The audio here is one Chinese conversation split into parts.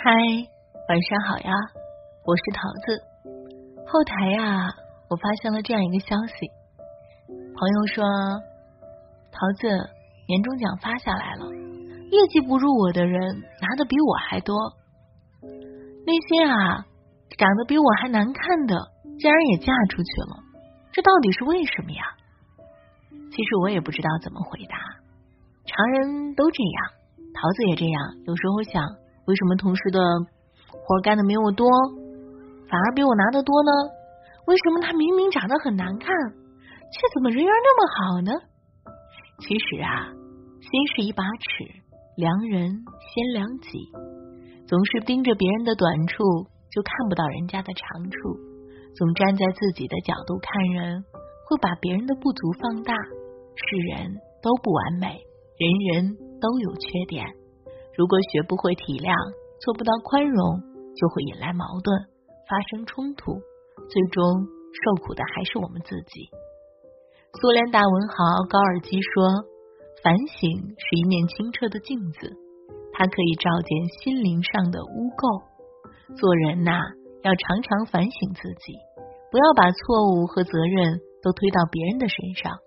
嗨，晚上好呀，我是桃子。后台呀，我发现了这样一个消息，朋友说，桃子年终奖发下来了，业绩不如我的人拿的比我还多，那些啊长得比我还难看的，竟然也嫁出去了，这到底是为什么呀？其实我也不知道怎么回答，常人都这样，桃子也这样，有时候想，为什么同事的活干的没我多，反而比我拿的多呢？为什么他明明长得很难看，却怎么人缘那么好呢？其实啊，心是一把尺，量人先量己，总是盯着别人的短处，就看不到人家的长处；总站在自己的角度看人，会把别人的不足放大。世人都不完美，人人都有缺点。如果学不会体谅，做不到宽容，就会引来矛盾，发生冲突，最终受苦的还是我们自己。苏联大文豪高尔基说：“反省是一面清澈的镜子，它可以照见心灵上的污垢。做人呐，要常常反省自己，不要把错误和责任都推到别人的身上。”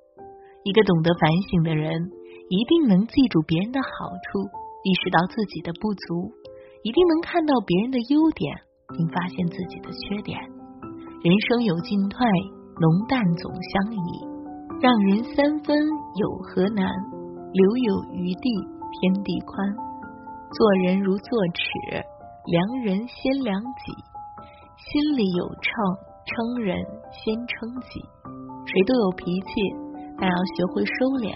一个懂得反省的人，一定能记住别人的好处，意识到自己的不足，一定能看到别人的优点，并发现自己的缺点。人生有进退，浓淡总相宜。让人三分有何难？留有余地，天地宽。做人如做尺，量人先量己。心里有秤，称人先称己。谁都有脾气。但要学会收敛，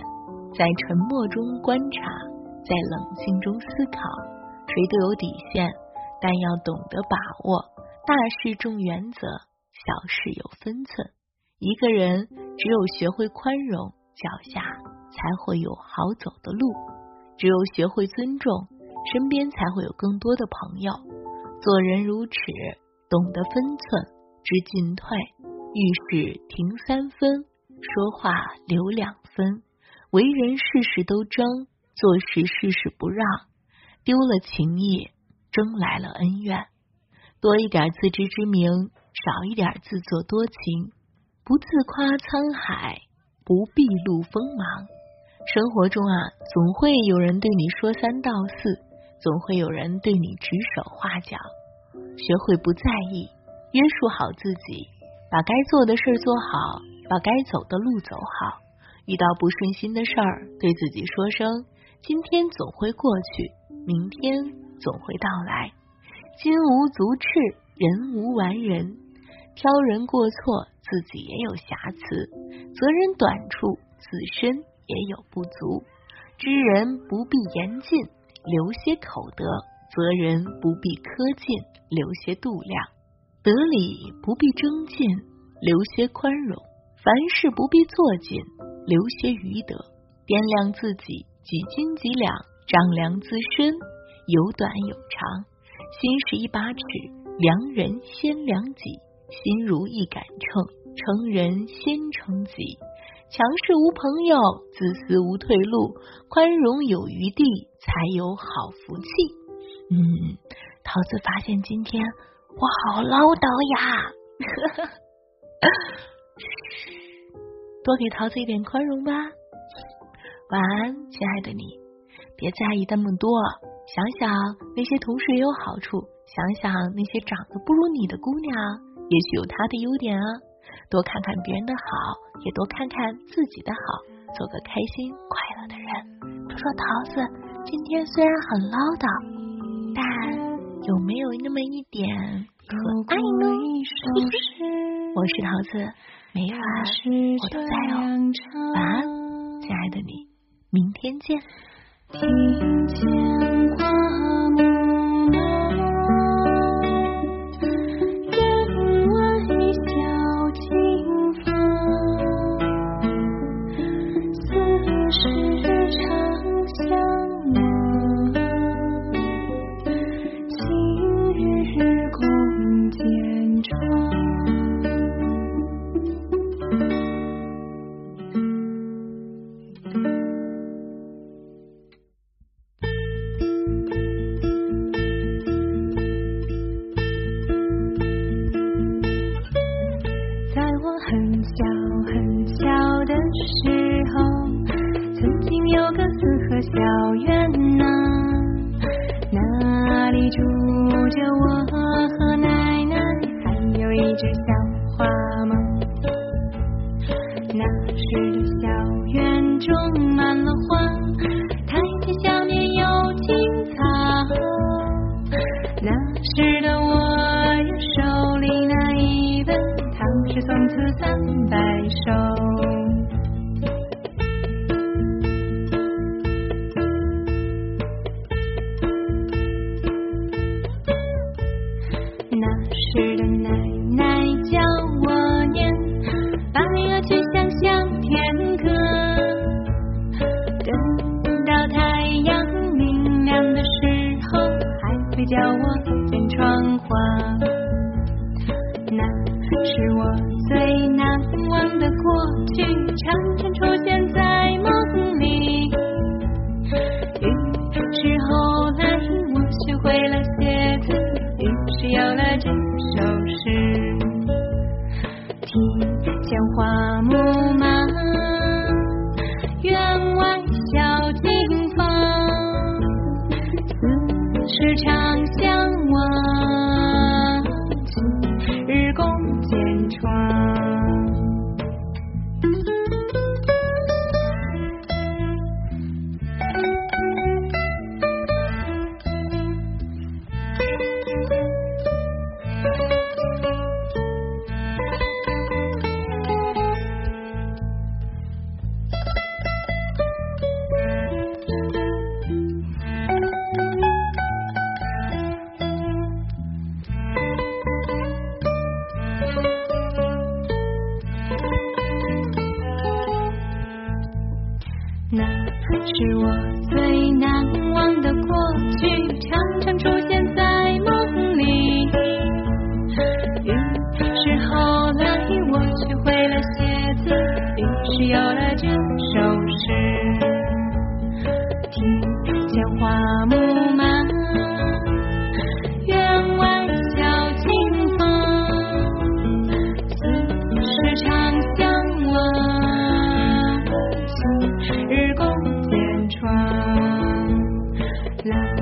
在沉默中观察，在冷静中思考。谁都有底线，但要懂得把握。大事重原则，小事有分寸。一个人只有学会宽容，脚下才会有好走的路；只有学会尊重，身边才会有更多的朋友。做人如尺，懂得分寸，知进退，遇事停三分。说话留两分，为人事事都争，做事事事不让，丢了情义，争来了恩怨。多一点自知之明，少一点自作多情。不自夸沧海，不必露锋芒。生活中啊，总会有人对你说三道四，总会有人对你指手画脚。学会不在意，约束好自己，把该做的事做好。把该走的路走好，遇到不顺心的事儿，对自己说声：今天总会过去，明天总会到来。金无足赤，人无完人。挑人过错，自己也有瑕疵；责人短处，自身也有不足。知人不必言尽，留些口德；责人不必苛尽，留些度量。得理不必争尽，留些宽容。凡事不必做尽，留些余德，掂量自己几斤几两，丈量自身有短有长。心是一把尺，量人先量己。心如一杆秤，称人先称己。强势无朋友，自私无退路，宽容有余地，才有好福气。嗯，桃子发现今天我好唠叨呀。多给桃子一点宽容吧。晚安，亲爱的你，别在意那么多，想想那些同事也有好处，想想那些长得不如你的姑娘，也许有她的优点啊。多看看别人的好，也多看看自己的好，做个开心快乐的人。说说桃子今天虽然很唠叨，但有没有那么一点可爱呢？我是桃子。每晚我都在哦，晚安，亲爱的你，明天见，听见。小院呐那里住着我和奶奶？还有一只小花猫那时的小院种满了花台阶下面有青草那时的我呀手里拿一本唐诗宋词三百首。让我是我最难忘的过去。love.